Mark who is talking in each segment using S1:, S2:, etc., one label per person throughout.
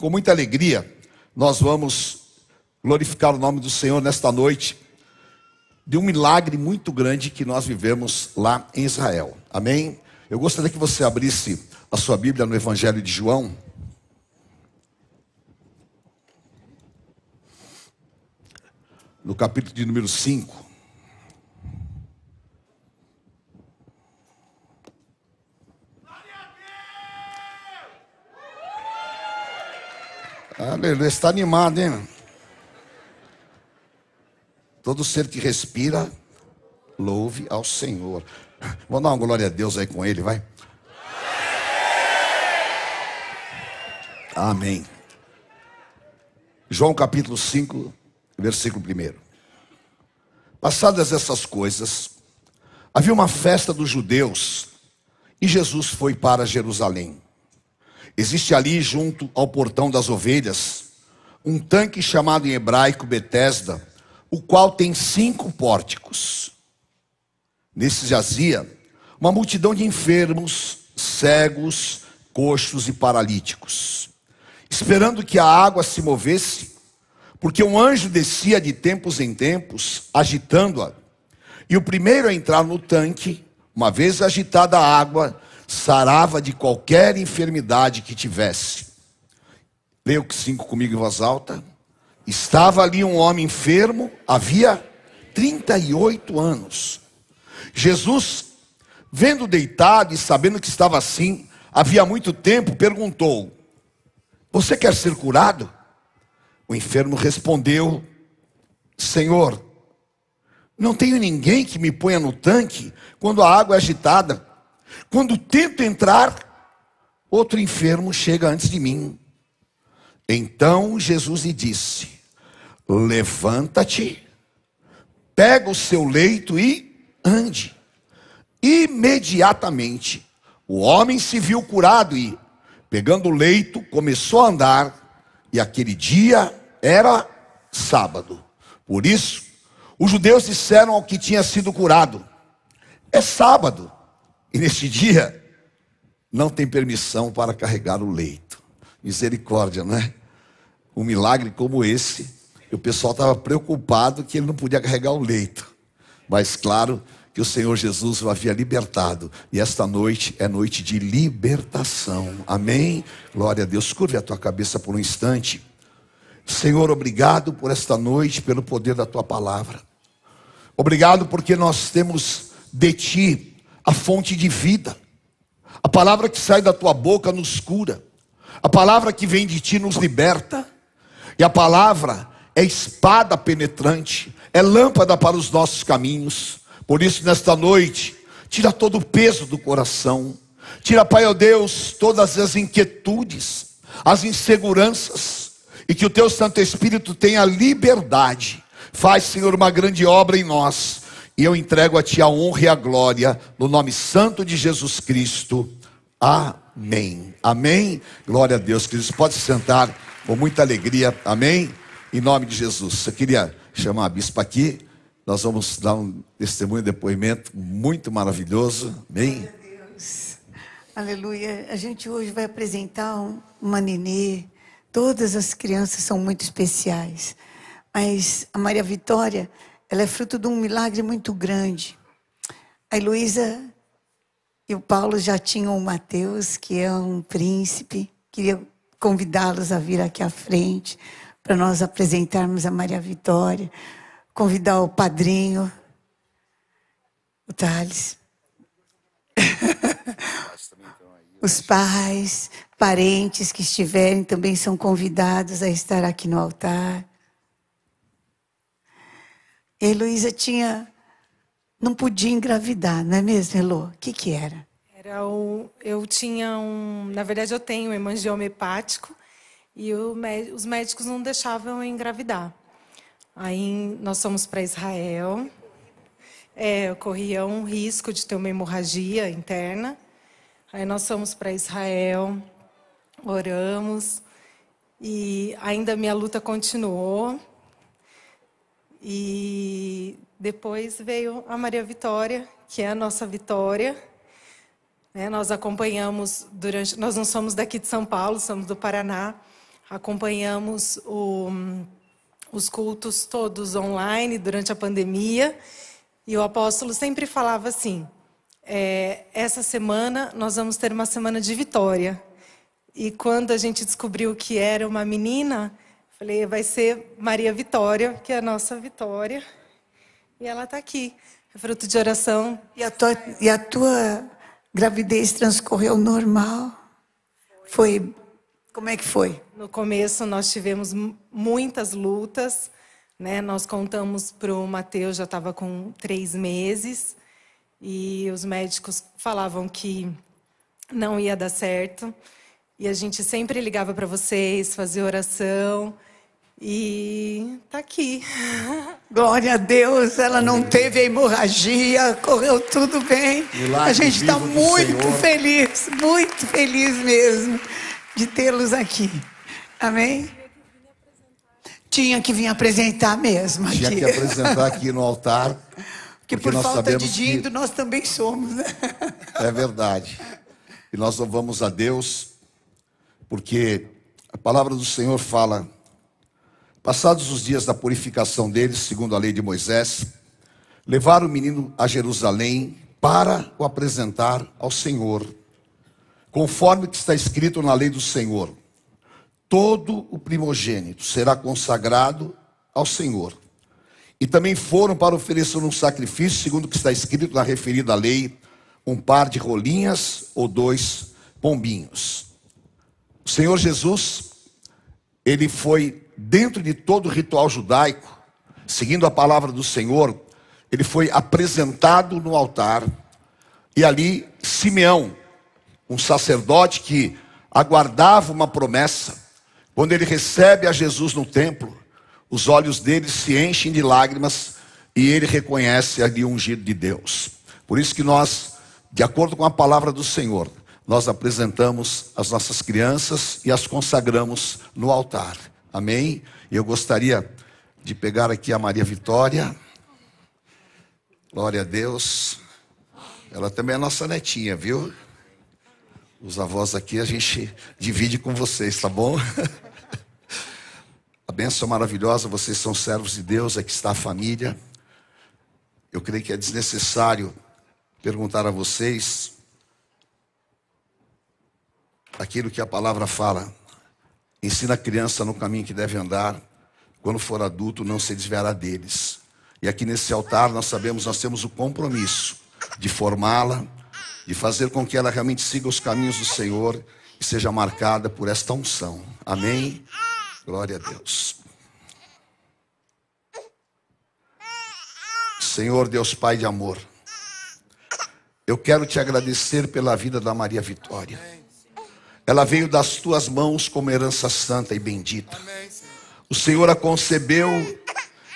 S1: com muita alegria, nós vamos glorificar o nome do Senhor nesta noite, de um milagre muito grande que nós vivemos lá em Israel. Amém? Eu gostaria que você abrisse a sua Bíblia no Evangelho de João. No capítulo de número 5. Aleluia, está animado, hein? Todo ser que respira, louve ao Senhor. Vamos dar uma glória a Deus aí com ele, vai. Amém. João capítulo 5, versículo 1. Passadas essas coisas, havia uma festa dos judeus e Jesus foi para Jerusalém. Existe ali, junto ao portão das ovelhas, um tanque chamado em hebraico Betesda, o qual tem cinco pórticos. Nesse jazia uma multidão de enfermos, cegos, coxos e paralíticos, esperando que a água se movesse, porque um anjo descia de tempos em tempos, agitando-a. E o primeiro a entrar no tanque, uma vez agitada a água, sarava de qualquer enfermidade que tivesse. Leia o que cinco comigo em voz alta. Estava ali um homem enfermo, havia 38 anos. Jesus, vendo deitado e sabendo que estava assim, havia muito tempo, perguntou: Você quer ser curado? O enfermo respondeu: Senhor, não tenho ninguém que me ponha no tanque quando a água é agitada. Quando tento entrar, outro enfermo chega antes de mim. Então Jesus lhe disse: Levanta-te, pega o seu leito e ande. Imediatamente, o homem se viu curado e, pegando o leito, começou a andar. E aquele dia era sábado. Por isso, os judeus disseram ao que tinha sido curado: É sábado e neste dia, não tem permissão para carregar o leito. Misericórdia, não é? Um milagre como esse, o pessoal estava preocupado que ele não podia carregar o leito. Mas claro que o Senhor Jesus o havia libertado. E esta noite é noite de libertação. Amém? Glória a Deus. Curve a tua cabeça por um instante. Senhor, obrigado por esta noite, pelo poder da tua palavra. Obrigado porque nós temos de ti a fonte de vida. A palavra que sai da tua boca nos cura. A palavra que vem de ti nos liberta. E a palavra é espada penetrante, é lâmpada para os nossos caminhos. Por isso, nesta noite, tira todo o peso do coração. Tira, Pai, ó Deus, todas as inquietudes, as inseguranças, e que o teu Santo Espírito tenha liberdade. Faz, Senhor, uma grande obra em nós e eu entrego a Ti a honra e a glória, no nome santo de Jesus Cristo. Amém. Amém. Glória a Deus, queridos. Pode se sentar com muita alegria. Amém. Em nome de Jesus. Eu queria chamar a bispa aqui. Nós vamos dar um testemunho, depoimento muito maravilhoso. Amém.
S2: Aleluia. A gente hoje vai apresentar uma nenê. Todas as crianças são muito especiais. Mas a Maria Vitória ela é fruto de um milagre muito grande. A Heloísa e o Paulo já tinham o Mateus, que é um príncipe. Queria convidá-los a vir aqui à frente para nós apresentarmos a Maria Vitória, convidar o padrinho, o Thales. Os pais, parentes que estiverem também são convidados a estar aqui no altar. E Heloísa tinha. Não podia engravidar, não é mesmo, Elo? O que, que era?
S3: Era um, eu tinha um. Na verdade, eu tenho um hemangioma hepático e o, os médicos não deixavam eu engravidar. Aí nós fomos para Israel. É, eu corria um risco de ter uma hemorragia interna. Aí nós fomos para Israel, oramos e ainda minha luta continuou. E depois veio a Maria Vitória, que é a nossa Vitória. Né? Nós acompanhamos durante. Nós não somos daqui de São Paulo, somos do Paraná. acompanhamos o, os cultos todos online durante a pandemia. E o apóstolo sempre falava assim: é, essa semana nós vamos ter uma semana de vitória. E quando a gente descobriu que era uma menina, falei, vai ser Maria Vitória, que é a nossa Vitória. E ela está aqui, é fruto de oração.
S2: E a tua, e a tua gravidez transcorreu normal? Foi. Como é que foi?
S3: No começo nós tivemos muitas lutas, né? Nós contamos para o Mateus já estava com três meses e os médicos falavam que não ia dar certo. E a gente sempre ligava para vocês, fazia oração. E tá aqui.
S2: Glória a Deus, ela não teve hemorragia, correu tudo bem. Milagre a gente está muito feliz, muito feliz mesmo de tê-los aqui. Amém? Tinha que vir apresentar mesmo.
S1: Aqui. Tinha que apresentar aqui no altar.
S2: Que por falta de dinheiro que... nós também somos. Né?
S1: É verdade. E nós louvamos a Deus, porque a palavra do Senhor fala Passados os dias da purificação deles, segundo a lei de Moisés, levaram o menino a Jerusalém para o apresentar ao Senhor, conforme que está escrito na lei do Senhor. Todo o primogênito será consagrado ao Senhor. E também foram para oferecer um sacrifício, segundo o que está escrito na referida lei, um par de rolinhas ou dois pombinhos. O Senhor Jesus, ele foi dentro de todo o ritual judaico, seguindo a palavra do Senhor, ele foi apresentado no altar, e ali Simeão, um sacerdote que aguardava uma promessa, quando ele recebe a Jesus no templo, os olhos dele se enchem de lágrimas e ele reconhece ali o ungido de Deus. Por isso que nós, de acordo com a palavra do Senhor, nós apresentamos as nossas crianças e as consagramos no altar. Amém? Eu gostaria de pegar aqui a Maria Vitória. Glória a Deus. Ela também é nossa netinha, viu? Os avós aqui a gente divide com vocês, tá bom? A bênção maravilhosa, vocês são servos de Deus, aqui está a família. Eu creio que é desnecessário perguntar a vocês aquilo que a palavra fala. Ensina a criança no caminho que deve andar. Quando for adulto, não se desviará deles. E aqui nesse altar nós sabemos, nós temos o compromisso de formá-la, de fazer com que ela realmente siga os caminhos do Senhor e seja marcada por esta unção. Amém? Glória a Deus. Senhor Deus Pai de amor, eu quero te agradecer pela vida da Maria Vitória. Ela veio das tuas mãos como herança santa e bendita. O Senhor a concebeu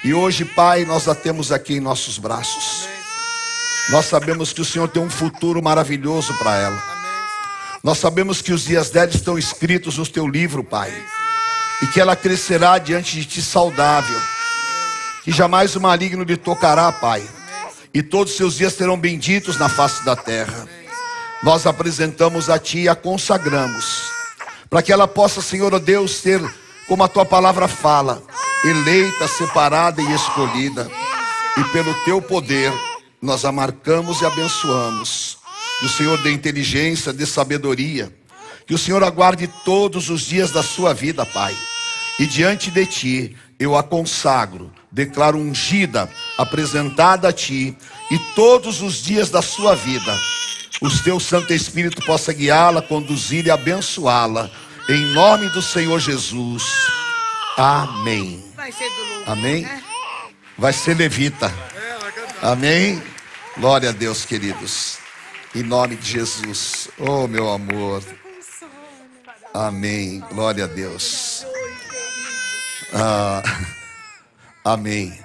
S1: e hoje, Pai, nós a temos aqui em nossos braços. Nós sabemos que o Senhor tem um futuro maravilhoso para ela. Nós sabemos que os dias dela estão escritos no teu livro, Pai. E que ela crescerá diante de ti saudável. Que jamais o maligno lhe tocará, Pai. E todos os seus dias serão benditos na face da terra nós apresentamos a Ti e a consagramos, para que ela possa, Senhor Deus, ser, como a Tua palavra fala, eleita, separada e escolhida, e pelo Teu poder nós a marcamos e abençoamos. Que o Senhor dê inteligência, dê sabedoria, que o Senhor aguarde todos os dias da sua vida, Pai, e diante de Ti eu a consagro, declaro ungida, apresentada a Ti, e todos os dias da sua vida o teu Santo Espírito possa guiá-la, conduzir e abençoá-la. Em nome do Senhor Jesus. Amém. Amém. Né? Vai ser levita. Amém. Glória a Deus, queridos. Em nome de Jesus. Oh, meu amor. Amém. Glória a Deus. Ah, amém.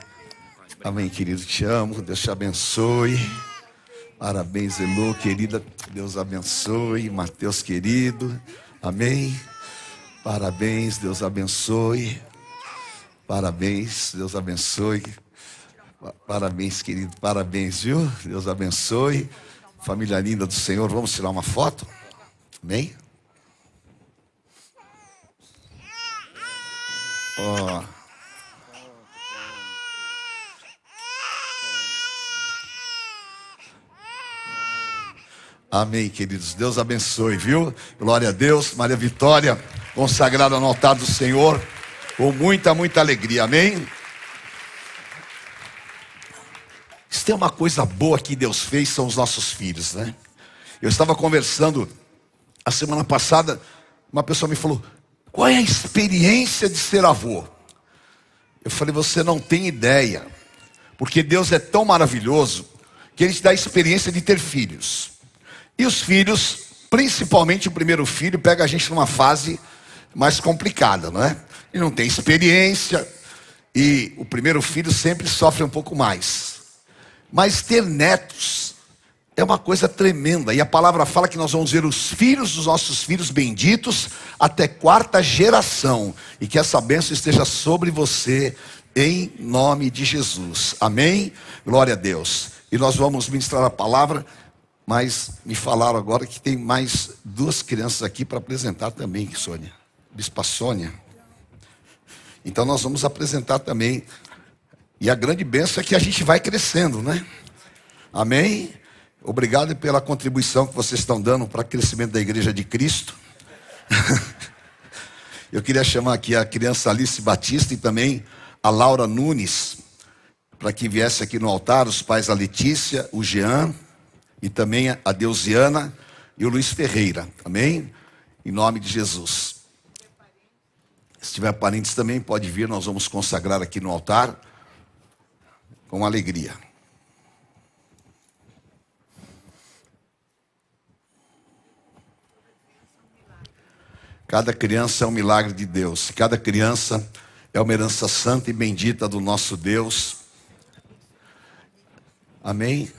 S1: Amém, querido. Te amo. Deus te abençoe. Parabéns, Elo, querida. Deus abençoe. Mateus, querido. Amém. Parabéns, Deus abençoe. Parabéns, Deus abençoe. Parabéns, querido. Parabéns, viu? Deus abençoe. Família linda do Senhor, vamos tirar uma foto? Amém? Ó. Amém, queridos. Deus abençoe, viu? Glória a Deus. Maria Vitória, consagrada no altar do Senhor, com muita, muita alegria. Amém? Se tem uma coisa boa que Deus fez, são os nossos filhos, né? Eu estava conversando a semana passada, uma pessoa me falou: qual é a experiência de ser avô? Eu falei: você não tem ideia, porque Deus é tão maravilhoso que Ele te dá a experiência de ter filhos. E os filhos, principalmente o primeiro filho, pega a gente numa fase mais complicada, não é? E não tem experiência, e o primeiro filho sempre sofre um pouco mais. Mas ter netos é uma coisa tremenda, e a palavra fala que nós vamos ver os filhos dos nossos filhos benditos até quarta geração, e que essa bênção esteja sobre você, em nome de Jesus. Amém? Glória a Deus. E nós vamos ministrar a palavra. Mas me falaram agora que tem mais duas crianças aqui para apresentar também, Sônia. Bispa Sônia. Então nós vamos apresentar também. E a grande bênção é que a gente vai crescendo, né? Amém? Obrigado pela contribuição que vocês estão dando para o crescimento da igreja de Cristo. Eu queria chamar aqui a criança Alice Batista e também a Laura Nunes, para que viesse aqui no altar, os pais a Letícia, o Jean e também a Deusiana e o Luiz Ferreira. Amém? Em nome de Jesus. Se tiver parentes também, pode vir, nós vamos consagrar aqui no altar com alegria. Cada criança é um milagre de Deus. Cada criança é uma herança santa e bendita do nosso Deus. Amém?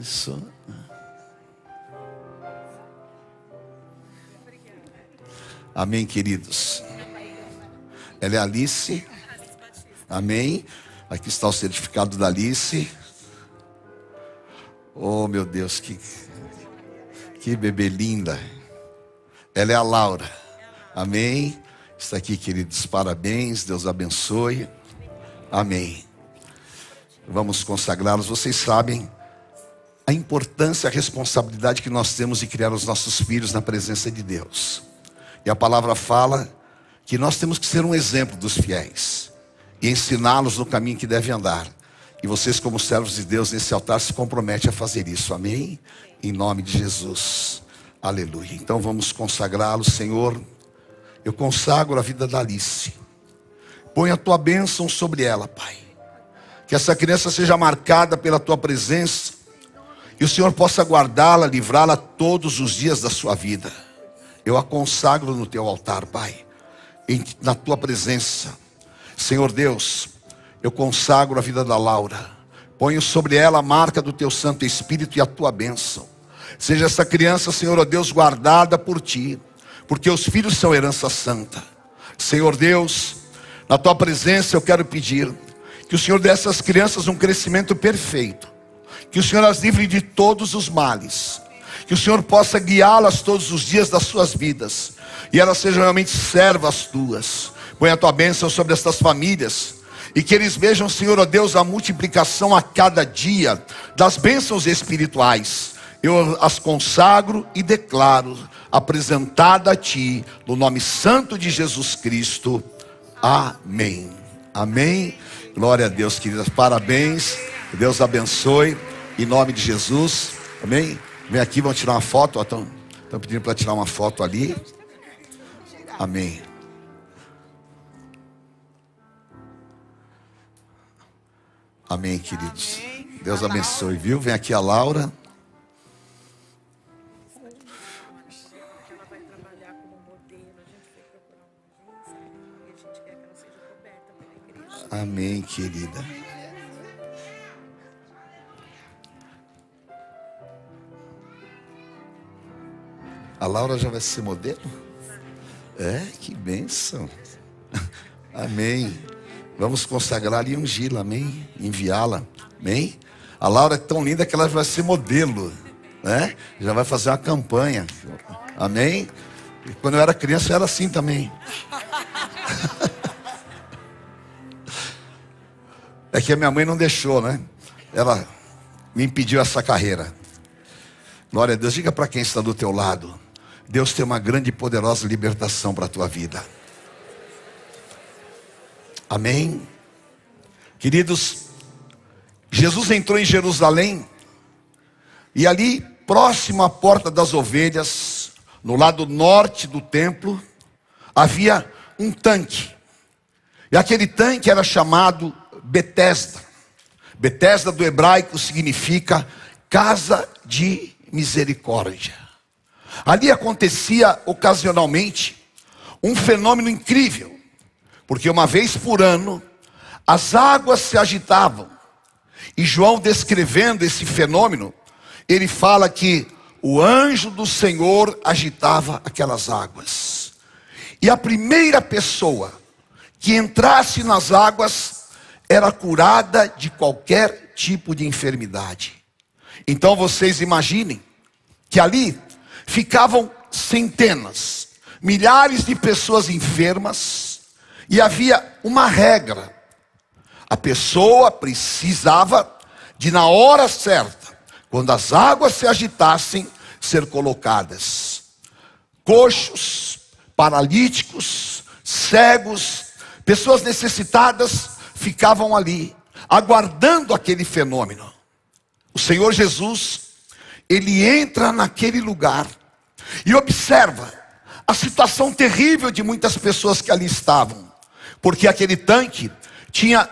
S1: Isso. Amém, queridos. Ela é Alice. Amém. Aqui está o certificado da Alice. Oh, meu Deus, que, que bebê linda. Ela é a Laura. Amém. Está aqui, queridos. Parabéns. Deus abençoe. Amém. Vamos consagrá-los. Vocês sabem a importância, a responsabilidade que nós temos de criar os nossos filhos na presença de Deus. E a palavra fala que nós temos que ser um exemplo dos fiéis e ensiná-los no caminho que devem andar. E vocês, como servos de Deus nesse altar, se comprometem a fazer isso. Amém? Em nome de Jesus. Aleluia. Então vamos consagrá-los, Senhor. Eu consagro a vida da Alice. Põe a tua bênção sobre ela, Pai. Que essa criança seja marcada pela tua presença e o Senhor possa guardá-la, livrá-la todos os dias da sua vida. Eu a consagro no teu altar, Pai, em, na tua presença. Senhor Deus, eu consagro a vida da Laura. Ponho sobre ela a marca do teu Santo Espírito e a tua bênção. Seja essa criança, Senhor oh Deus, guardada por ti, porque os filhos são herança santa. Senhor Deus, na tua presença eu quero pedir que o Senhor dê a essas crianças um crescimento perfeito que o Senhor as livre de todos os males. Que o Senhor possa guiá-las todos os dias das suas vidas. E elas sejam realmente servas tuas. Põe a tua bênção sobre estas famílias. E que eles vejam, Senhor, ó Deus, a multiplicação a cada dia das bênçãos espirituais. Eu as consagro e declaro apresentada a Ti, no nome santo de Jesus Cristo. Amém. Amém. Glória a Deus, queridas. Parabéns. Deus abençoe. Em nome de Jesus. Amém? Vem aqui, vamos tirar uma foto. Estão pedindo para tirar uma foto ali. Amém. Amém, queridos. Deus abençoe, viu? Vem aqui a Laura. Amém, querida. A Laura já vai ser modelo? É, que bênção. Amém. Vamos consagrar e ungí-la, amém? Enviá-la, amém? A Laura é tão linda que ela vai ser modelo, né? Já vai fazer uma campanha. Amém? E quando eu era criança eu era assim também. É que a minha mãe não deixou, né? Ela me impediu essa carreira. Glória a Deus. Diga para quem está do teu lado. Deus tem uma grande e poderosa libertação para a tua vida. Amém. Queridos, Jesus entrou em Jerusalém e ali, próximo à porta das ovelhas, no lado norte do templo, havia um tanque. E aquele tanque era chamado Betesda. Betesda do hebraico significa casa de misericórdia. Ali acontecia ocasionalmente um fenômeno incrível, porque uma vez por ano as águas se agitavam. E João descrevendo esse fenômeno, ele fala que o anjo do Senhor agitava aquelas águas. E a primeira pessoa que entrasse nas águas era curada de qualquer tipo de enfermidade. Então vocês imaginem que ali ficavam centenas, milhares de pessoas enfermas, e havia uma regra: a pessoa precisava de, na hora certa, quando as águas se agitassem, ser colocadas. Coxos, paralíticos, cegos, pessoas necessitadas ficavam ali, aguardando aquele fenômeno. O Senhor Jesus, ele entra naquele lugar e observa a situação terrível de muitas pessoas que ali estavam, porque aquele tanque tinha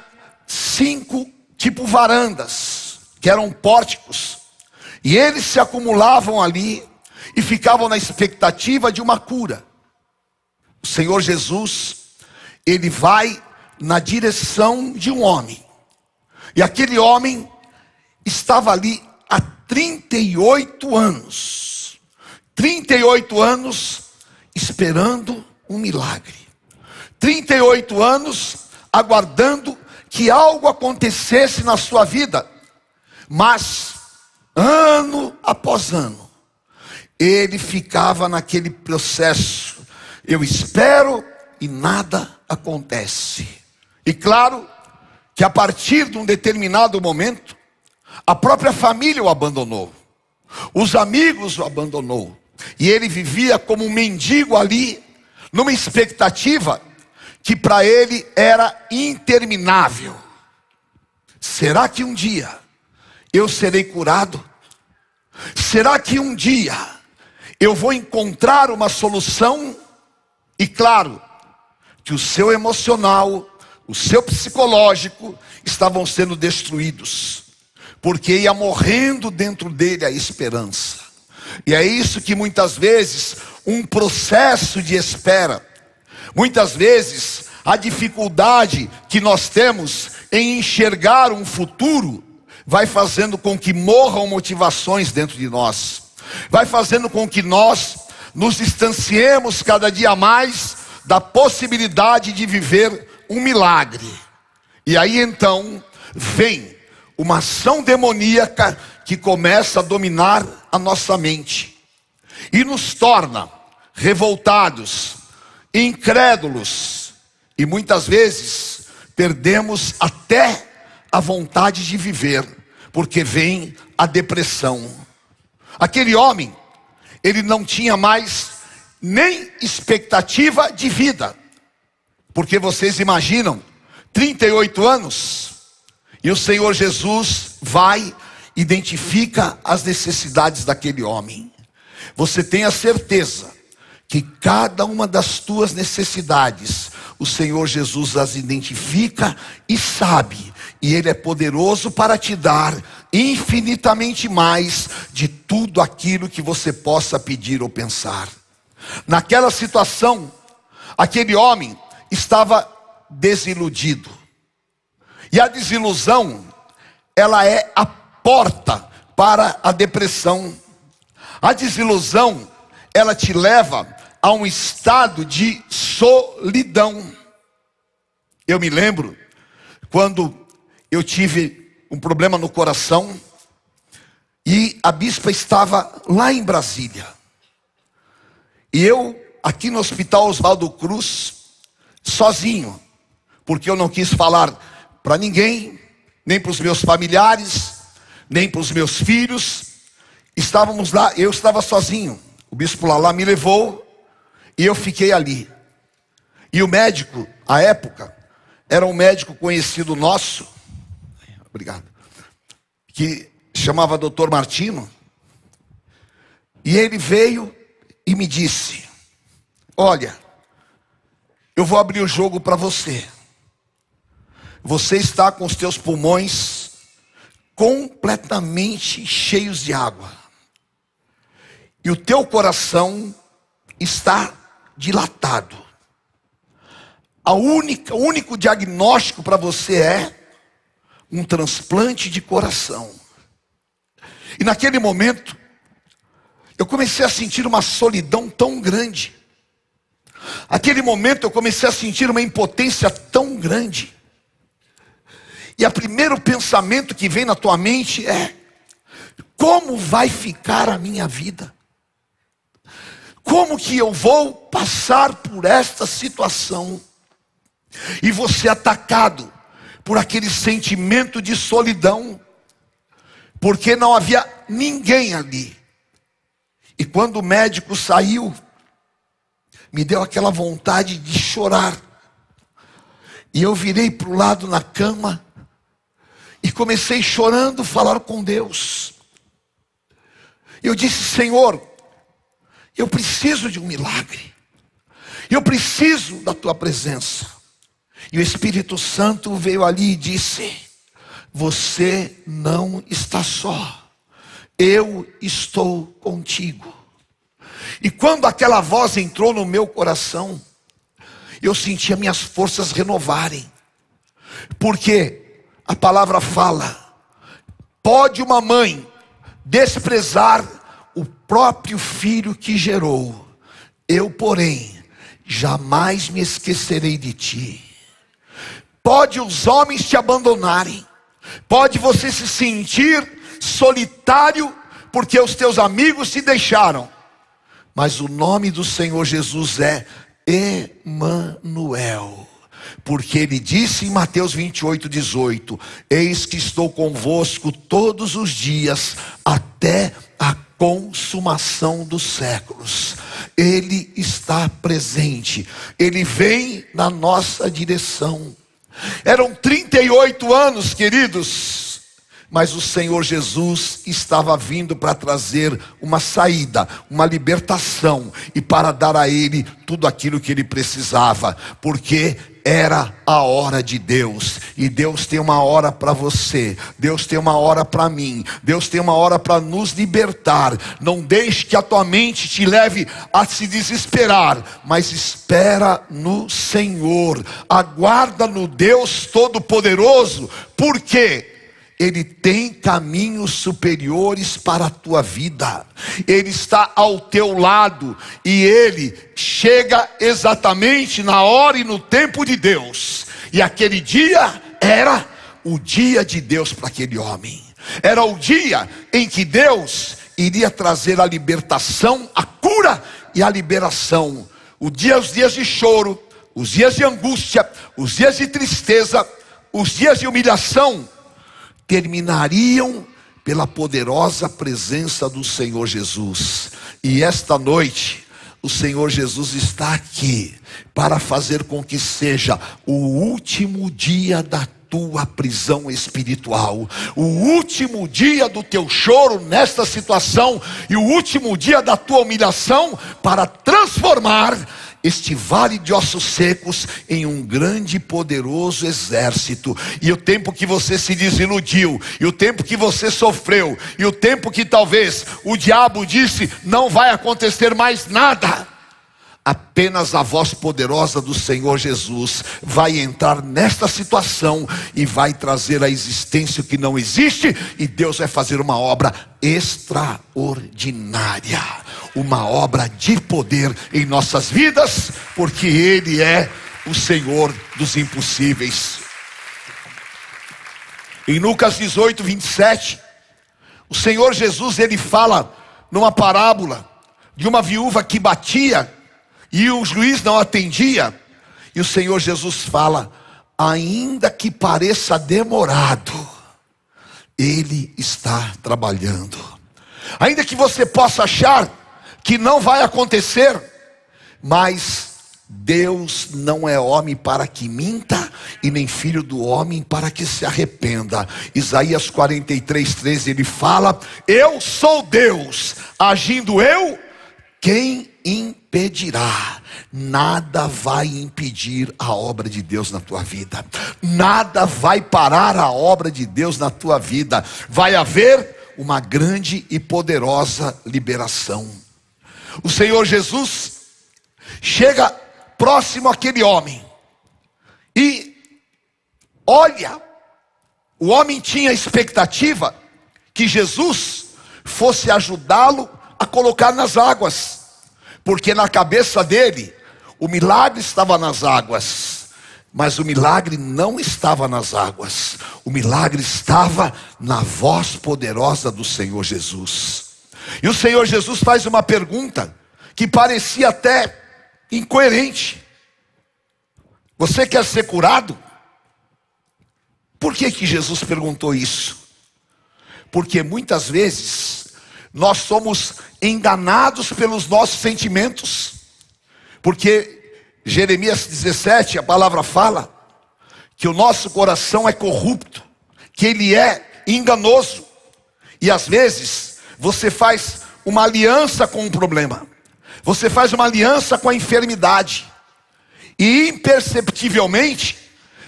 S1: cinco tipo varandas, que eram pórticos, e eles se acumulavam ali e ficavam na expectativa de uma cura. O Senhor Jesus, ele vai na direção de um homem. E aquele homem estava ali 38 anos. 38 anos esperando um milagre. 38 anos aguardando que algo acontecesse na sua vida. Mas ano após ano, ele ficava naquele processo. Eu espero e nada acontece. E claro que a partir de um determinado momento, a própria família o abandonou. Os amigos o abandonou. E ele vivia como um mendigo ali, numa expectativa que para ele era interminável. Será que um dia eu serei curado? Será que um dia eu vou encontrar uma solução? E claro, que o seu emocional, o seu psicológico estavam sendo destruídos, porque ia morrendo dentro dele a esperança. E é isso que muitas vezes um processo de espera, muitas vezes a dificuldade que nós temos em enxergar um futuro vai fazendo com que morram motivações dentro de nós, vai fazendo com que nós nos distanciemos cada dia mais da possibilidade de viver um milagre. E aí então vem uma ação demoníaca que começa a dominar a nossa mente e nos torna revoltados, incrédulos e muitas vezes perdemos até a vontade de viver, porque vem a depressão. Aquele homem, ele não tinha mais nem expectativa de vida. Porque vocês imaginam, 38 anos, e o Senhor Jesus vai, identifica as necessidades daquele homem. Você tem a certeza que cada uma das tuas necessidades, o Senhor Jesus as identifica e sabe, e Ele é poderoso para te dar infinitamente mais de tudo aquilo que você possa pedir ou pensar. Naquela situação, aquele homem estava desiludido. E a desilusão, ela é a porta para a depressão. A desilusão, ela te leva a um estado de solidão. Eu me lembro quando eu tive um problema no coração e a bispa estava lá em Brasília. E eu, aqui no Hospital Oswaldo Cruz, sozinho, porque eu não quis falar para ninguém, nem para os meus familiares, nem para os meus filhos. Estávamos lá, eu estava sozinho. O bispo Lalá me levou e eu fiquei ali. E o médico, à época, era um médico conhecido nosso, obrigado, que chamava Dr. Martino. E ele veio e me disse: Olha, eu vou abrir o jogo para você. Você está com os teus pulmões completamente cheios de água. E o teu coração está dilatado. A única, o único diagnóstico para você é um transplante de coração. E naquele momento, eu comecei a sentir uma solidão tão grande. Aquele momento eu comecei a sentir uma impotência tão grande. E o primeiro pensamento que vem na tua mente é: como vai ficar a minha vida? Como que eu vou passar por esta situação? E você atacado por aquele sentimento de solidão, porque não havia ninguém ali. E quando o médico saiu, me deu aquela vontade de chorar. E eu virei para o lado na cama e comecei chorando falar com Deus. Eu disse: Senhor, eu preciso de um milagre. Eu preciso da tua presença. E o Espírito Santo veio ali e disse: Você não está só. Eu estou contigo. E quando aquela voz entrou no meu coração, eu senti as minhas forças renovarem. Porque a palavra fala: pode uma mãe desprezar o próprio filho que gerou, eu, porém, jamais me esquecerei de ti. Pode os homens te abandonarem, pode você se sentir solitário porque os teus amigos te deixaram, mas o nome do Senhor Jesus é Emanuel. Porque ele disse em Mateus 28, 18: Eis que estou convosco todos os dias, até a consumação dos séculos. Ele está presente, ele vem na nossa direção. Eram 38 anos, queridos, mas o Senhor Jesus estava vindo para trazer uma saída, uma libertação e para dar a ele tudo aquilo que ele precisava, porque era a hora de Deus, e Deus tem uma hora para você, Deus tem uma hora para mim, Deus tem uma hora para nos libertar. Não deixe que a tua mente te leve a se desesperar, mas espera no Senhor, aguarda no Deus Todo-Poderoso, porque ele tem caminhos superiores para a tua vida, Ele está ao teu lado e Ele chega exatamente na hora e no tempo de Deus, e aquele dia era o dia de Deus para aquele homem, era o dia em que Deus iria trazer a libertação, a cura e a liberação. O dia, os dias de choro, os dias de angústia, os dias de tristeza, os dias de humilhação, terminariam pela poderosa presença do Senhor Jesus. E esta noite, o Senhor Jesus está aqui para fazer com que seja o último dia da tua prisão espiritual, o último dia do teu choro nesta situação e o último dia da tua humilhação para transformar este vale de ossos secos em um grande e poderoso exército. E o tempo que você se desiludiu, e o tempo que você sofreu, e o tempo que talvez o diabo disse não vai acontecer mais nada. Apenas a voz poderosa do Senhor Jesus vai entrar nesta situação e vai trazer a existência o que não existe, e Deus vai fazer uma obra extraordinária, uma obra de poder em nossas vidas, porque Ele é o Senhor dos impossíveis. Em Lucas 18, 27, o Senhor Jesus ele fala numa parábola de uma viúva que batia e o juiz não atendia. E o Senhor Jesus fala: ainda que pareça demorado, Ele está trabalhando. Ainda que você possa achar que não vai acontecer, mas Deus não é homem para que minta, e nem filho do homem para que se arrependa. Isaías 43, 13, ele fala: Eu sou Deus, agindo eu, quem impedirá? Nada vai impedir a obra de Deus na tua vida, nada vai parar a obra de Deus na tua vida. Vai haver uma grande e poderosa liberação. O Senhor Jesus chega próximo àquele homem e olha, o homem tinha expectativa que Jesus fosse ajudá-lo a colocar nas águas, porque na cabeça dele o milagre estava nas águas. Mas o milagre não estava nas águas, o milagre estava na voz poderosa do Senhor Jesus. E o Senhor Jesus faz uma pergunta que parecia até incoerente. Você quer ser curado? Por que, que Jesus perguntou isso? Porque muitas vezes nós somos enganados pelos nossos sentimentos. Porque Jeremias 17, a palavra fala que o nosso coração é corrupto, que ele é enganoso. E às vezes você faz uma aliança com um problema. Você faz uma aliança com a enfermidade. E imperceptivelmente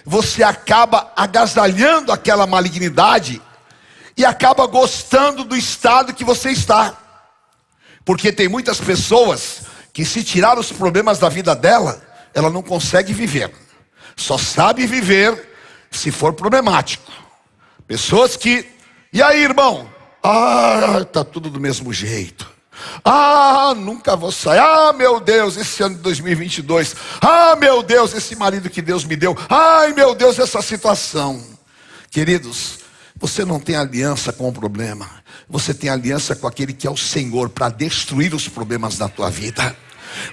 S1: você acaba agasalhando aquela malignidade e acaba gostando do estado que você está. Porque tem muitas pessoas que se tirar os problemas da vida dela, ela não consegue viver. Só sabe viver se for problemático. Pessoas que, e aí, irmão? Ah, tá tudo do mesmo jeito. Ah, nunca vou sair. Ah, meu Deus, esse ano de 2022. Ah, meu Deus, esse marido que Deus me deu. Ai, meu Deus, essa situação. Queridos, você não tem aliança com o problema. Você tem aliança com aquele que é o Senhor para destruir os problemas da tua vida.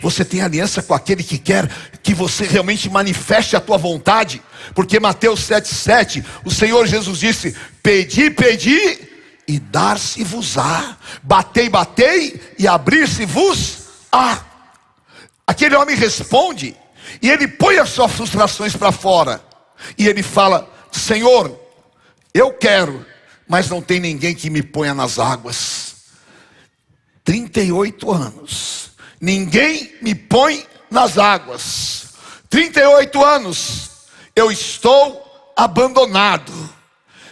S1: Você tem aliança com aquele que quer que você realmente manifeste a tua vontade, porque Mateus 7,7, o Senhor Jesus disse: Pedi, pedi e dar-se-vos-á, batei, batei e abrir-se-vos-á. Aquele homem responde, e ele põe as suas frustrações para fora, e ele fala: Senhor, eu quero, mas não tem ninguém que me ponha nas águas. 38 anos Ninguém me põe nas águas. 38 anos, eu estou abandonado.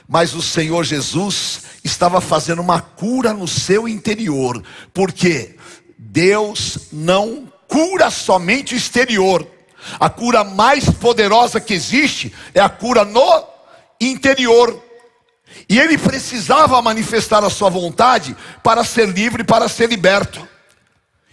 S1: Mas o Senhor Jesus estava fazendo uma cura no seu interior, porque Deus não cura somente o exterior. A cura mais poderosa que existe é a cura no interior. E ele precisava manifestar a sua vontade para ser livre, para ser liberto.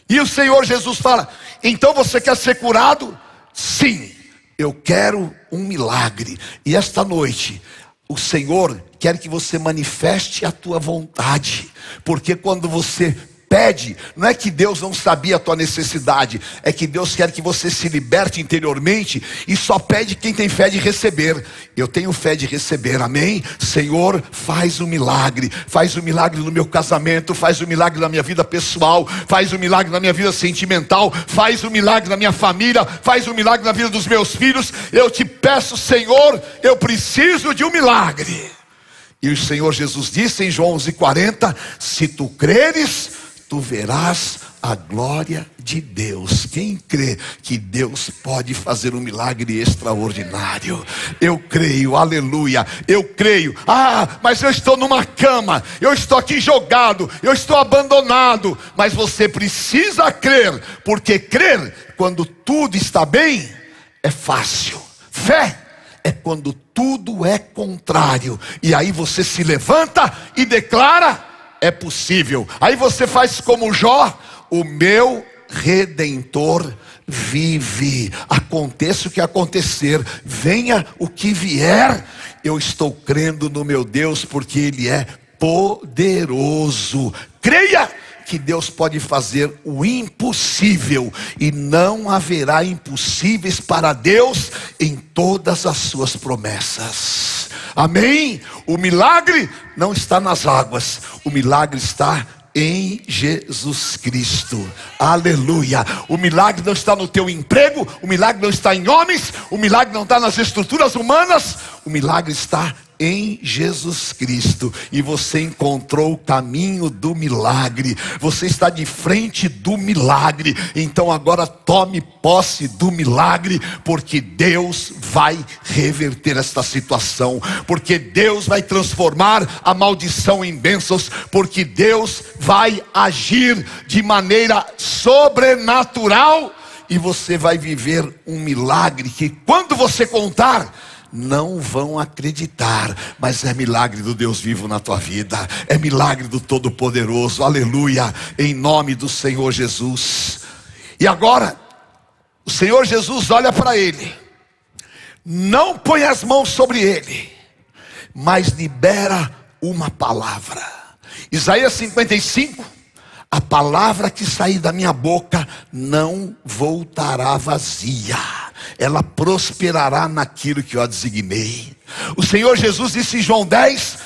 S1: E o Senhor Jesus fala: então você quer ser curado? Sim, eu quero um milagre. E esta noite, o Senhor quer que você manifeste a tua vontade, porque quando você pede, não é que Deus não sabia a tua necessidade, é que Deus quer que você se liberte interiormente e só pede quem tem fé de receber. Eu tenho fé de receber, amém? Senhor, faz um milagre, faz um milagre no meu casamento, faz um milagre na minha vida pessoal, faz um milagre na minha vida sentimental, faz um milagre na minha família, faz um milagre na vida dos meus filhos. Eu te peço, Senhor, eu preciso de um milagre. E o Senhor Jesus disse em João 11:40: Se tu creres, tu verás a glória de Deus. Quem crê que Deus pode fazer um milagre extraordinário? Eu creio, aleluia. Eu creio. Ah, mas eu estou numa cama, eu estou aqui jogado, eu estou abandonado. Mas você precisa crer, porque crer quando tudo está bem é fácil. Fé é quando tudo é contrário, e aí você se levanta e declara é possível. Aí você faz como Jó, o meu redentor vive. Aconteça o que acontecer, venha o que vier, eu estou crendo no meu Deus porque ele é poderoso. Creia que Deus pode fazer o impossível e não haverá impossíveis para Deus em todas as suas promessas. Amém? O milagre não está nas águas, o milagre está em Jesus Cristo. Aleluia. O milagre não está no teu emprego, o milagre não está em homens, o milagre não está nas estruturas humanas, o milagre está em Jesus Cristo e você encontrou o caminho do milagre, você está de frente do milagre, então agora tome posse do milagre, porque Deus vai reverter esta situação, porque Deus vai transformar a maldição em bênçãos, porque Deus vai agir de maneira sobrenatural e você vai viver um milagre que quando você contar, não vão acreditar, mas é milagre do Deus vivo na tua vida, é milagre do Todo-Poderoso, aleluia, em nome do Senhor Jesus. E agora, o Senhor Jesus olha para ele, não põe as mãos sobre ele, mas libera uma palavra. Isaías 55, a palavra que sair da minha boca não voltará vazia ela prosperará naquilo que eu a designei. O Senhor Jesus disse em João 10: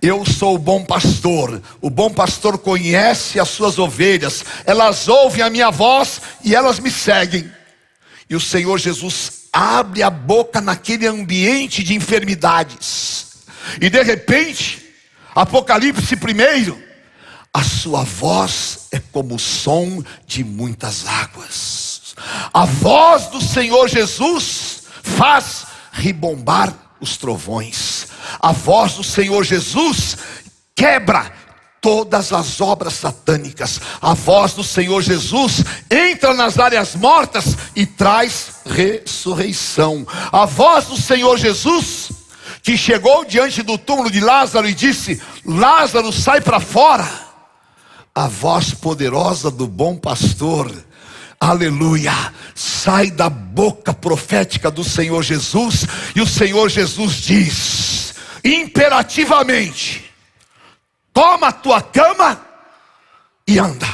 S1: Eu sou o bom pastor. O bom pastor conhece as suas ovelhas, elas ouvem a minha voz e elas me seguem. E o Senhor Jesus abre a boca naquele ambiente de enfermidades, e de repente, Apocalipse primeiro, a sua voz é como o som de muitas águas. A voz do Senhor Jesus faz ribombar os trovões. A voz do Senhor Jesus quebra todas as obras satânicas. A voz do Senhor Jesus entra nas áreas mortas e traz ressurreição. A voz do Senhor Jesus que chegou diante do túmulo de Lázaro e disse: Lázaro, sai para fora. A voz poderosa do bom pastor aleluia, sai da boca profética do Senhor Jesus, e o Senhor Jesus diz, imperativamente: toma a tua cama e anda.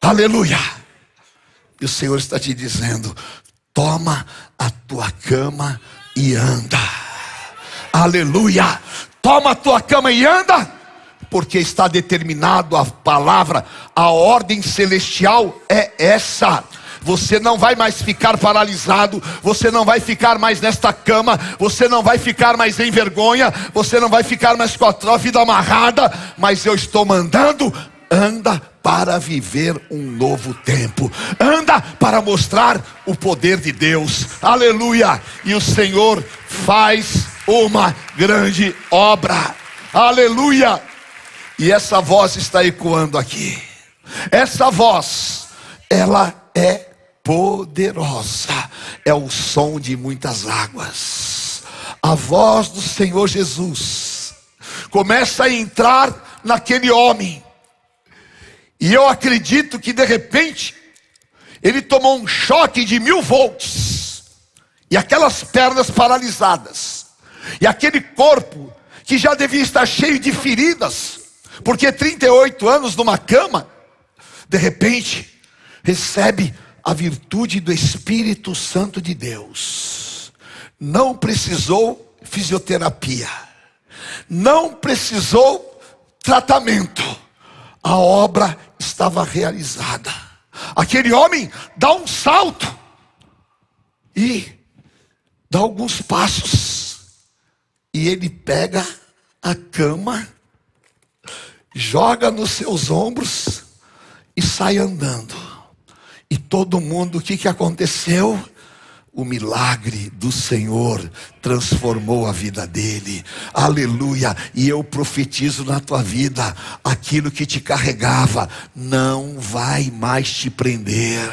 S1: Aleluia. E o Senhor está te dizendo: toma a tua cama e anda. Aleluia. Toma a tua cama e anda porque está determinado a palavra, a ordem celestial é essa. Você não vai mais ficar paralisado, você não vai ficar mais nesta cama, você não vai ficar mais em vergonha, você não vai ficar mais com a vida amarrada, mas eu estou mandando, anda para viver um novo tempo, anda para mostrar o poder de Deus, aleluia, e o Senhor faz uma grande obra, aleluia. E essa voz está ecoando aqui. Essa voz, ela é poderosa. É o som de muitas águas. A voz do Senhor Jesus começa a entrar naquele homem. E eu acredito que de repente ele tomou um choque de mil volts. E aquelas pernas paralisadas. E aquele corpo que já devia estar cheio de feridas porque 38 anos numa cama, de repente, recebe a virtude do Espírito Santo de Deus. Não precisou fisioterapia, não precisou tratamento, a obra estava realizada. Aquele homem dá um salto e dá alguns passos, e ele pega a cama joga nos seus ombros e sai andando. E todo mundo, o que, que aconteceu? O milagre do Senhor transformou a vida dele, aleluia. E eu profetizo na tua vida: aquilo que te carregava não vai mais te prender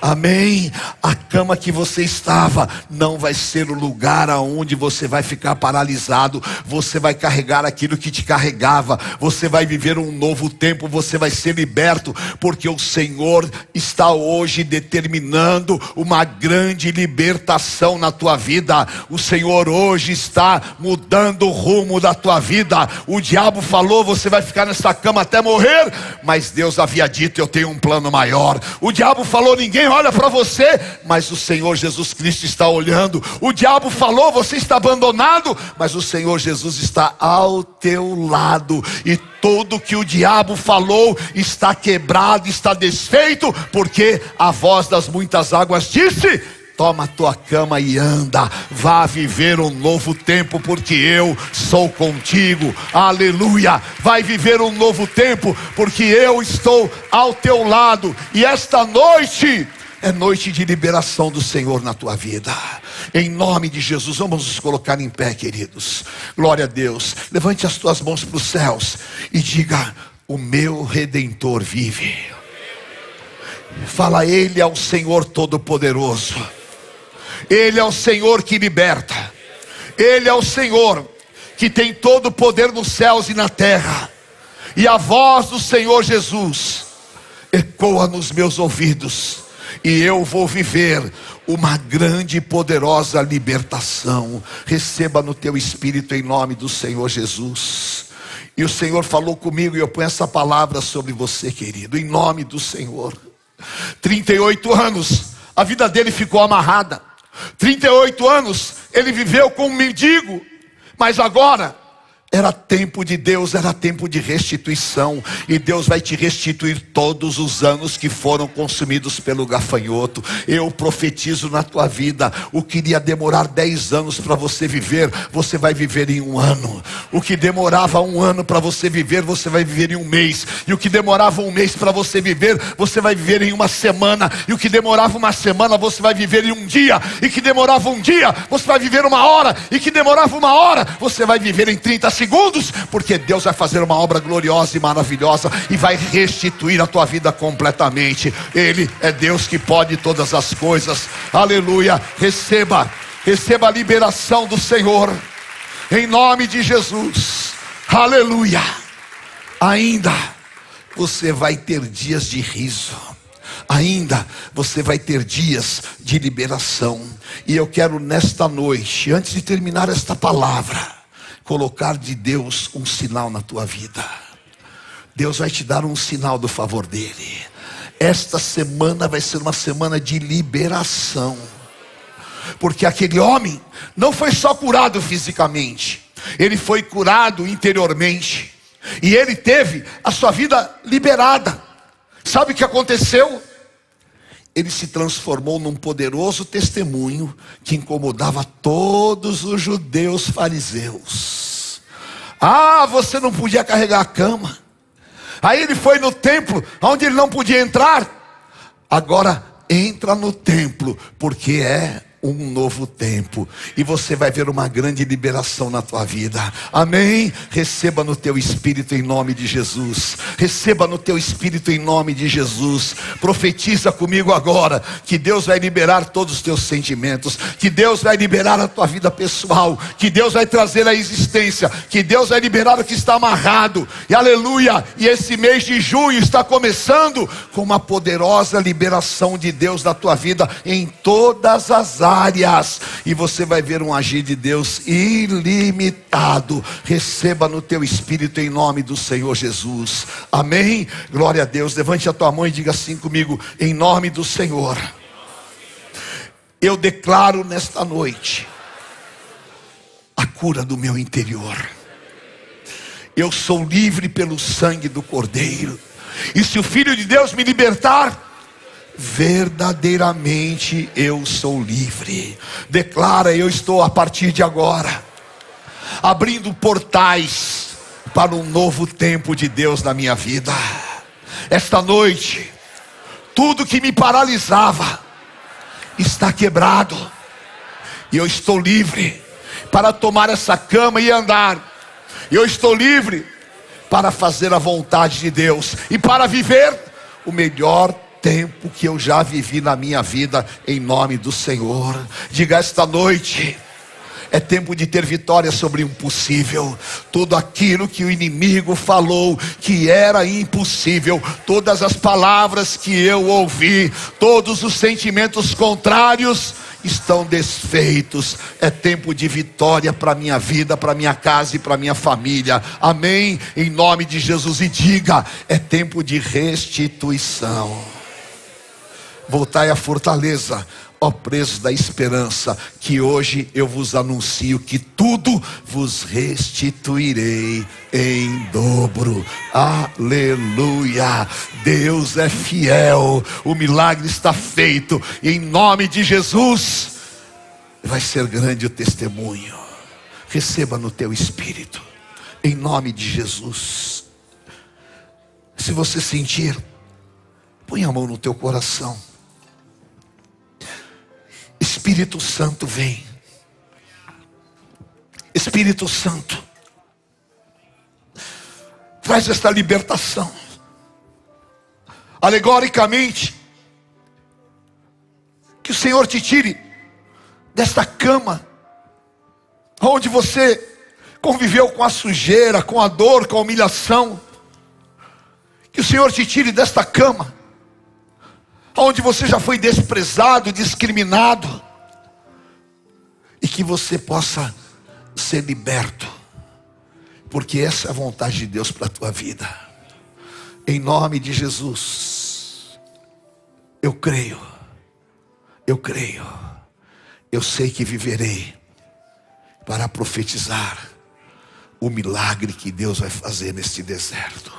S1: Amém. A cama que você estava não vai ser o lugar aonde você vai ficar paralisado. Você vai carregar aquilo que te carregava. Você vai viver um novo tempo. Você vai ser liberto, porque o Senhor está hoje determinando uma grande libertação na tua vida. O Senhor hoje está mudando o rumo da tua vida. O diabo falou: você vai ficar nessa cama até morrer, mas Deus havia dito: eu tenho um plano maior. O diabo falou: ninguém olha para você, mas o Senhor Jesus Cristo está olhando. O diabo falou: você está abandonado, mas o Senhor Jesus está ao teu lado e tudo que o diabo falou está quebrado, está desfeito, porque a voz das muitas águas disse: Toma a tua cama e anda, vá viver um novo tempo, porque eu sou contigo, aleluia. Vai viver um novo tempo, porque eu estou ao teu lado, e esta noite é noite de liberação do Senhor na tua vida. Em nome de Jesus, vamos nos colocar em pé, queridos. Glória a Deus. Levante as tuas mãos para os céus e diga: O meu redentor vive. Fala ele ao Senhor Todo-Poderoso. Ele é o Senhor que liberta. Ele é o Senhor que tem todo o poder nos céus e na terra. E a voz do Senhor Jesus ecoa nos meus ouvidos. E eu vou viver uma grande e poderosa libertação. Receba no teu espírito em nome do Senhor Jesus. E o Senhor falou comigo e eu ponho essa palavra sobre você, querido, em nome do Senhor. 38 anos, a vida dele ficou amarrada. 38 anos ele viveu como mendigo, mas agora era tempo de Deus, era tempo de restituição, e Deus vai te restituir todos os anos que foram consumidos pelo gafanhoto. Eu profetizo na tua vida: o que iria demorar 10 anos para você viver, você vai viver em um ano. O que demorava um ano para você viver, você vai viver em um mês. E o que demorava um mês para você viver, você vai viver em uma semana. E o que demorava uma semana, você vai viver em um dia. E que demorava um dia, você vai viver uma hora. E que demorava uma hora, você vai viver em 30 segundos segundos, porque Deus vai fazer uma obra gloriosa e maravilhosa e vai restituir a tua vida completamente. Ele é Deus que pode todas as coisas. Aleluia. Receba, receba a liberação do Senhor. Em nome de Jesus. Aleluia. Ainda você vai ter dias de riso ainda você vai ter dias de liberação. E eu quero nesta noite, antes de terminar esta palavra, colocar de Deus um sinal na tua vida. Deus vai te dar um sinal do favor dele. Esta semana vai ser uma semana de liberação. Porque aquele homem não foi só curado fisicamente, ele foi curado interiormente. E ele teve a sua vida liberada. Sabe o que aconteceu? Ele se transformou num poderoso testemunho que incomodava todos os judeus fariseus. Ah, você não podia carregar a cama. Aí ele foi no templo, onde ele não podia entrar. Agora entra no templo, porque é um novo tempo e você vai ver uma grande liberação na tua vida. Amém? Receba no teu espírito em nome de Jesus. Receba no teu espírito em nome de Jesus. Profetiza comigo agora que Deus vai liberar todos os teus sentimentos, que Deus vai liberar a tua vida pessoal, que Deus vai trazer a existência, que Deus vai liberar o que está amarrado. E aleluia! E esse mês de junho está começando com uma poderosa liberação de Deus na tua vida em todas as áreas áreas, e você vai ver um agir de Deus ilimitado. Receba no teu espírito em nome do Senhor Jesus. Amém. Glória a Deus. Levante a tua mão e diga assim comigo, em nome do Senhor. Eu declaro nesta noite a cura do meu interior. Eu sou livre pelo sangue do Cordeiro. E se o Filho de Deus me libertar, verdadeiramente eu sou livre. Declara, eu estou a partir de agora abrindo portais para um novo tempo de Deus na minha vida. Esta noite, tudo que me paralisava está quebrado, e eu estou livre para tomar essa cama e andar. Eu estou livre para fazer a vontade de Deus e para viver o melhor tempo que eu já vivi na minha vida, em nome do Senhor. Diga esta noite. É tempo de ter vitória sobre o impossível. Tudo aquilo que o inimigo falou que era impossível, todas as palavras que eu ouvi, todos os sentimentos contrários estão desfeitos. É tempo de vitória para minha vida, para minha casa e para minha família. Amém. Em nome de Jesus e diga, é tempo de restituição. Voltai à fortaleza ó presos da esperança, que hoje eu vos anuncio que tudo vos restituirei em dobro. Aleluia! Deus é fiel, o milagre está feito, em nome de Jesus vai ser grande o testemunho. Receba no teu espírito, em nome de Jesus. Se você sentir, põe a mão no teu coração. Espírito Santo vem. Espírito Santo, traz esta libertação. Alegoricamente, que o Senhor te tire desta cama, onde você conviveu com a sujeira, com a dor, com a humilhação. Que o Senhor te tire desta cama onde você já foi desprezado, discriminado, que você possa ser liberto, porque essa é a vontade de Deus para a tua vida, em nome de Jesus, eu creio, eu creio, eu sei que viverei para profetizar o milagre que Deus vai fazer neste deserto.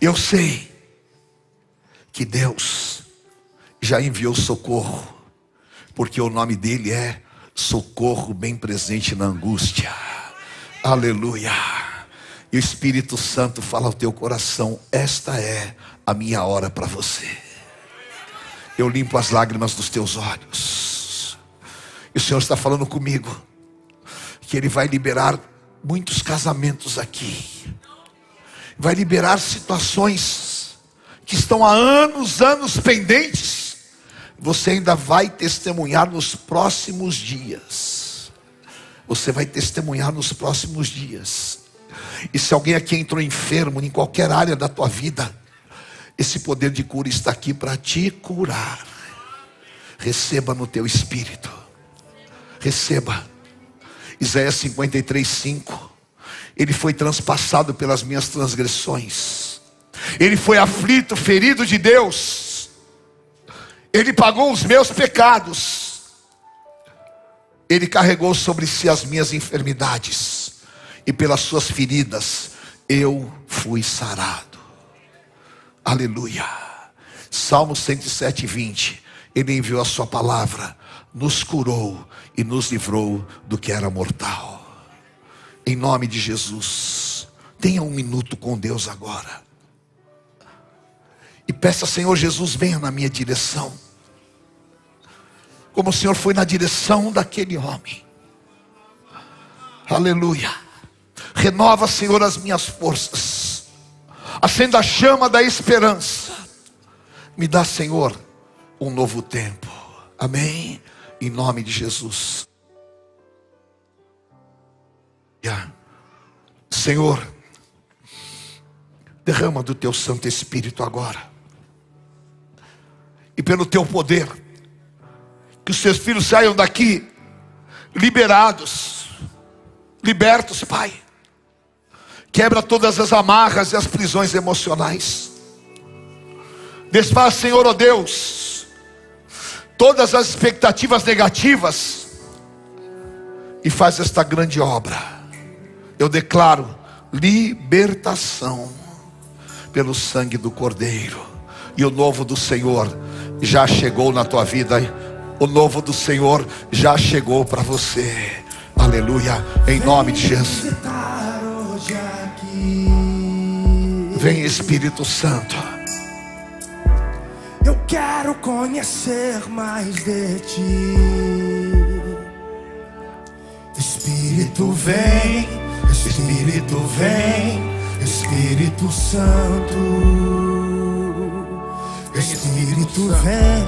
S1: Eu sei que Deus já enviou socorro, porque o nome dele é socorro bem presente na angústia. Aleluia. E o Espírito Santo fala ao teu coração: esta é a minha hora para você. Eu limpo as lágrimas dos teus olhos. E o Senhor está falando comigo que Ele vai liberar muitos casamentos aqui, vai liberar situações que estão há anos, anos pendentes, você ainda vai testemunhar nos próximos dias. Você vai testemunhar nos próximos dias. E se alguém aqui entrou enfermo em qualquer área da tua vida, esse poder de cura está aqui para te curar. Receba no teu espírito. Receba. Isaías 53, 5. Ele foi transpassado pelas minhas transgressões ele foi aflito, ferido de Deus. Ele pagou os meus pecados. Ele carregou sobre si as minhas enfermidades. E pelas suas feridas eu fui sarado. Aleluia. Salmo 107, 20. Ele enviou a sua palavra, nos curou e nos livrou do que era mortal. Em nome de Jesus. Tenha um minuto com Deus agora. E peça, Senhor Jesus, venha na minha direção. Como o Senhor foi na direção daquele homem. Aleluia. Renova, Senhor, as minhas forças. Acenda a chama da esperança. Me dá, Senhor, um novo tempo. Amém. Em nome de Jesus. Senhor, derrama do teu Santo Espírito agora e pelo teu poder. Que os seus filhos saiam daqui liberados, libertos, Pai. Quebra todas as amarras e as prisões emocionais. Desfaz, Senhor, ó oh Deus, todas as expectativas negativas e faz esta grande obra. Eu declaro libertação pelo sangue do Cordeiro e o novo do Senhor já chegou na tua vida. O novo do Senhor já chegou para você. Aleluia. Em nome de Jesus. Vem Espírito Santo.
S4: Eu quero conhecer mais de ti. Espírito vem, Espírito vem, Espírito Santo. Espírito vem,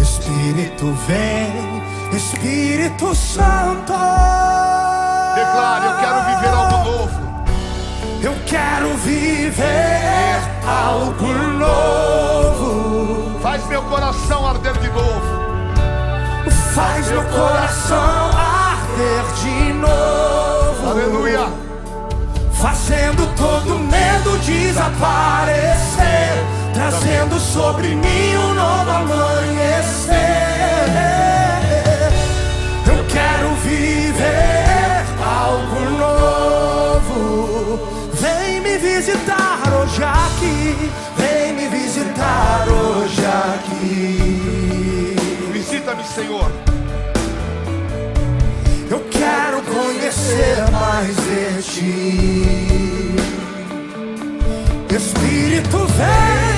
S4: Espírito vem, Espírito Santo.
S1: Declare, eu quero viver algo novo.
S4: Eu quero viver algo novo.
S1: Faz meu coração arder de novo.
S4: Faz meu coração arder de novo.
S1: Aleluia.
S4: Fazendo todo medo desaparecer. Trazendo sobre mim um novo amanhecer. Eu quero viver algo novo. Vem me visitar hoje aqui. Vem me visitar hoje aqui.
S1: Visita-me, Senhor.
S4: Eu quero conhecer mais de ti. Espírito vem,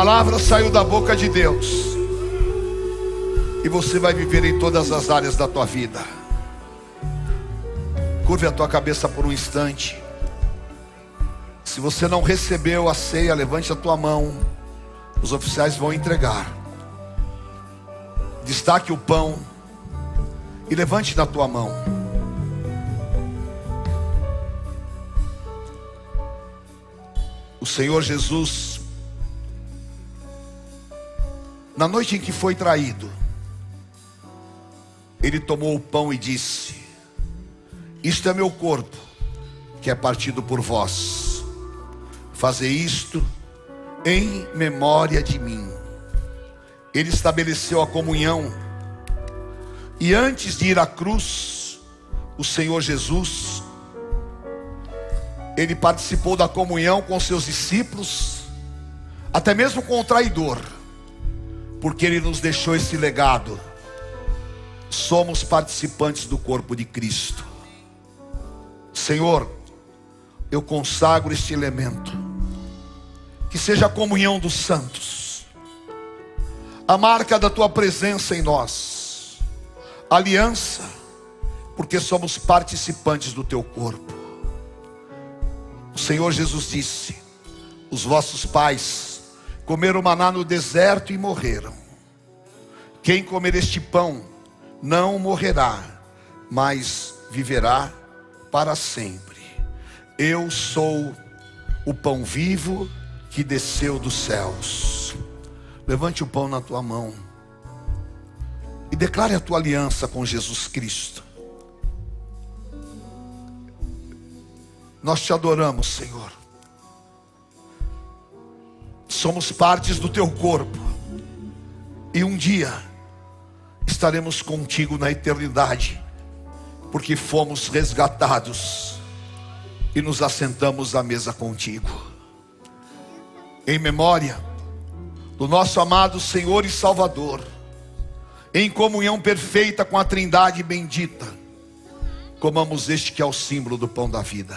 S1: palavra saiu da boca de Deus. E você vai viver em todas as áreas da tua vida. Curve a tua cabeça por um instante. Se você não recebeu a ceia, levante a tua mão. Os oficiais vão entregar. Destaque o pão e levante na tua mão. O Senhor Jesus, na noite em que foi traído, ele tomou o pão e disse: Isto é meu corpo, que é partido por vós. Fazer isto em memória de mim. Ele estabeleceu a comunhão. E antes de ir à cruz, o Senhor Jesus, ele participou da comunhão com seus discípulos, até mesmo com o traidor, porque ele nos deixou esse legado. Somos participantes do corpo de Cristo. Senhor, eu consagro este elemento, que seja a comunhão dos santos, a marca da tua presença em nós, aliança, porque somos participantes do teu corpo. O Senhor Jesus disse: Os vossos pais comeram maná no deserto e morreram. Quem comer este pão não morrerá, mas viverá para sempre. Eu sou o pão vivo que desceu dos céus. Levante o pão na tua mão e declare a tua aliança com Jesus Cristo. Nós te adoramos, Senhor. Somos partes do teu corpo. E um dia estaremos contigo na eternidade, porque fomos resgatados e nos assentamos à mesa contigo. Em memória do nosso amado Senhor e Salvador, em comunhão perfeita com a Trindade bendita, comamos este que é o símbolo do pão da vida.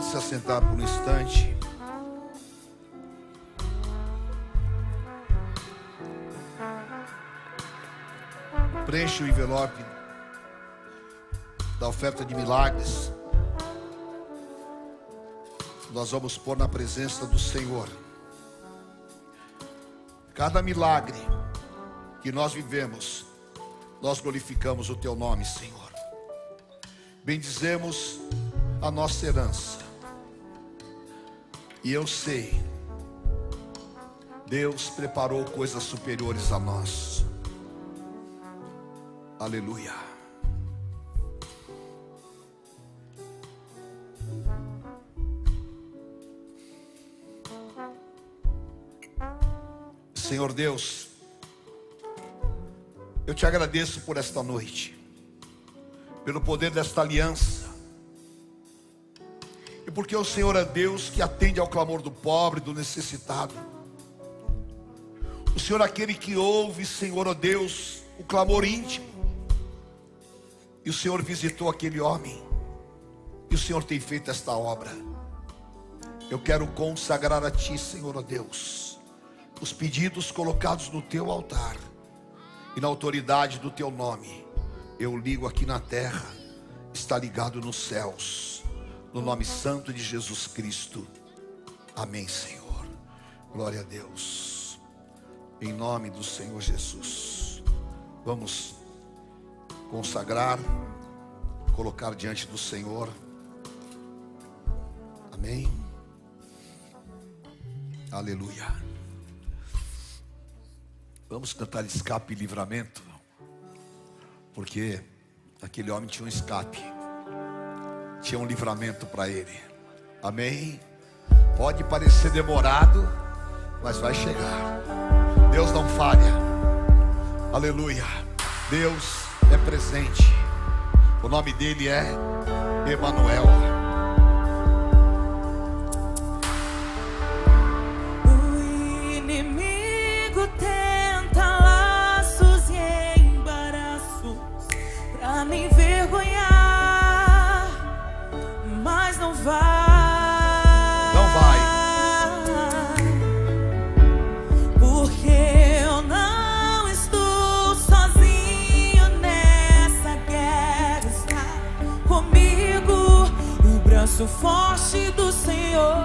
S1: Pode se assentar por um instante. Preencha o envelope da oferta de milagres. Nós vamos pôr na presença do Senhor. Cada milagre que nós vivemos, nós glorificamos o Teu nome, Senhor. Bendizemos a nossa herança. E eu sei, Deus preparou coisas superiores a nós. Aleluia. Senhor Deus, eu te agradeço por esta noite, pelo poder desta aliança, e porque o Senhor é Deus que atende ao clamor do pobre, do necessitado. O Senhor é aquele que ouve, Senhor, ó Deus, o clamor íntimo. E o Senhor visitou aquele homem, e o Senhor tem feito esta obra. Eu quero consagrar a Ti, Senhor, ó Deus os pedidos colocados no teu altar e na autoridade do teu nome. Eu ligo aqui na terra, está ligado nos céus, no nome santo de Jesus Cristo. Amém, Senhor. Glória a Deus. Em nome do Senhor Jesus. Vamos consagrar, colocar diante do Senhor. Amém. Aleluia. Vamos cantar escape e livramento, porque aquele homem tinha um escape, tinha um livramento para ele. Amém? Pode parecer demorado, mas vai chegar. Deus não falha. Aleluia. Deus é presente. O nome dele é Emanuel.
S5: Braço forte do Senhor,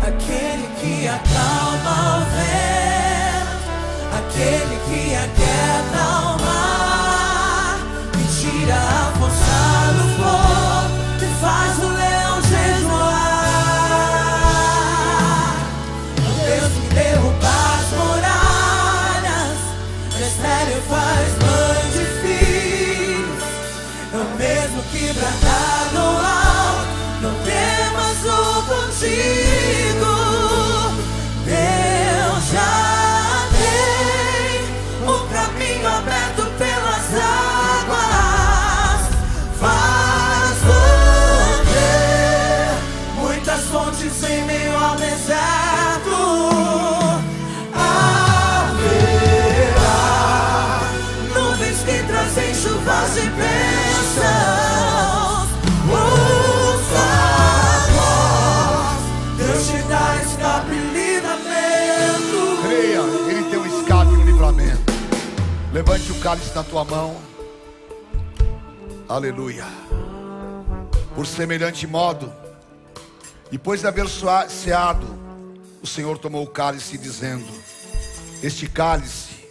S5: aquele que acalma o vento, aquele que aquieta o o
S1: cálice na tua mão. Aleluia. Por semelhante modo, depois de haver ceado, o Senhor tomou o cálice, dizendo: Este cálice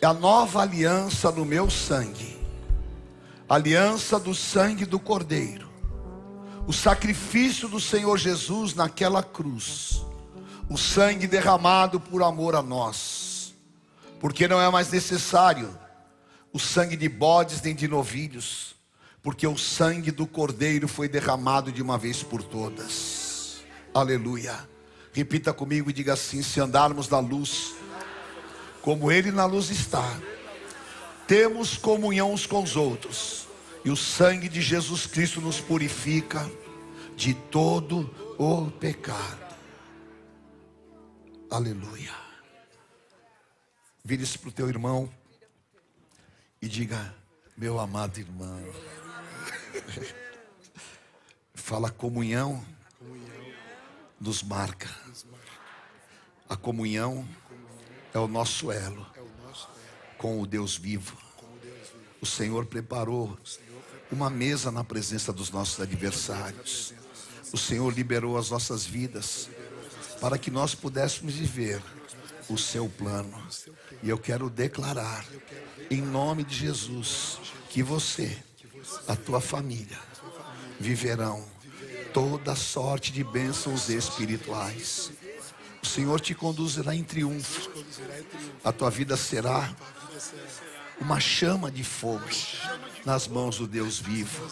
S1: é a nova aliança no meu sangue, aliança do sangue do Cordeiro, o sacrifício do Senhor Jesus naquela cruz, o sangue derramado por amor a nós, porque não é mais necessário o sangue de bodes nem de novilhos, porque o sangue do Cordeiro foi derramado de uma vez por todas. Aleluia. Repita comigo e diga assim: se andarmos na luz, como Ele na luz está, temos comunhão uns com os outros, e o sangue de Jesus Cristo nos purifica de todo o pecado. Aleluia. Vire-se para o teu irmão e diga: Meu amado irmão. Fala comunhão nos marca. A comunhão é o nosso elo com o Deus vivo. O Senhor preparou uma mesa na presença dos nossos adversários. O Senhor liberou as nossas vidas para que nós pudéssemos viver o seu plano. E eu quero declarar, em nome de Jesus, que você, a tua família, viverão toda sorte de bênçãos espirituais. O Senhor te conduzirá em triunfo. A tua vida será uma chama de fogo nas mãos do Deus vivo.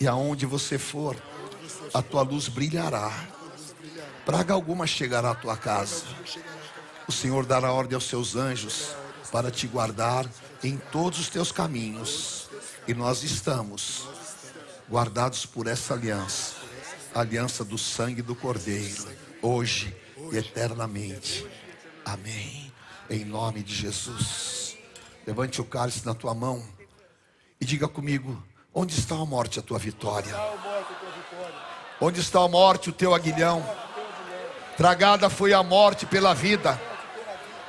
S1: E aonde você for, a tua luz brilhará. Praga alguma chegará à tua casa. O Senhor dará ordem aos seus anjos para te guardar em todos os teus caminhos. E nós estamos guardados por essa aliança, aliança do sangue do Cordeiro, hoje e eternamente. Amém. Em nome de Jesus. Levante o cálice na tua mão e diga comigo: onde está a morte, a tua vitória? Onde está a morte, o teu aguilhão? Tragada foi a morte pela vida.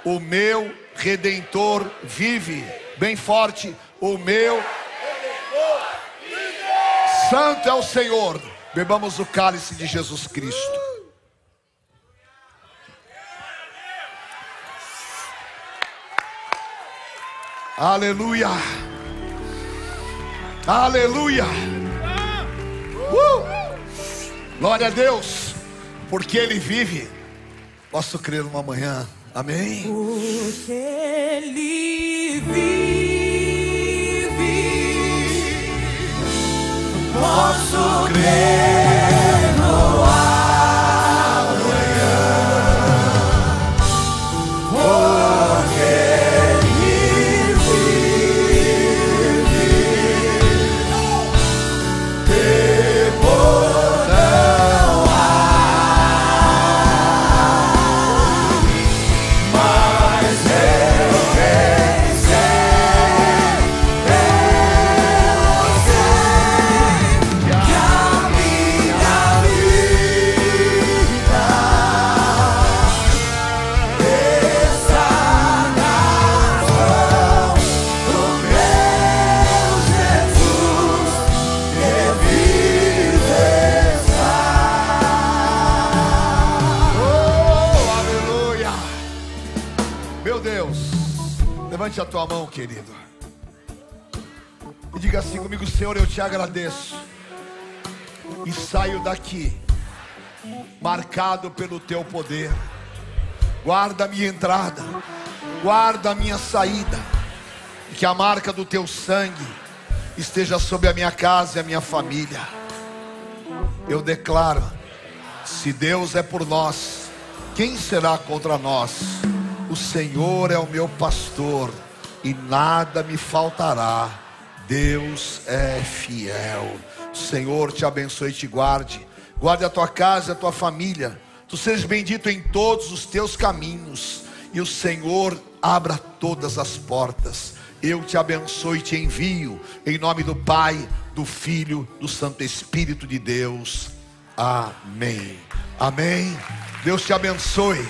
S1: O meu redentor vive. Bem forte, o meu Santo é o Senhor. Bebamos o cálice de Jesus Cristo. Aleluia. Aleluia. Uh! Glória a Deus, porque Ele vive. Posso crer uma manhã. Amém.
S5: Porque Ele vive, posso crer
S1: te agradeço. E saio daqui, marcado pelo teu poder. Guarda a minha entrada, guarda a minha saída. E que a marca do teu sangue esteja sobre a minha casa e a minha família. Eu declaro se Deus é por nós, quem será contra nós? O Senhor é o meu pastor e nada me faltará. Deus é fiel. O Senhor te abençoe e te guarde. Guarde a tua casa e a tua família. Tu sejas bendito em todos os teus caminhos. E o Senhor abra todas as portas. Eu te abençoe e te envio. Em nome do Pai, do Filho, do Santo Espírito de Deus. Amém. Amém. Deus te abençoe.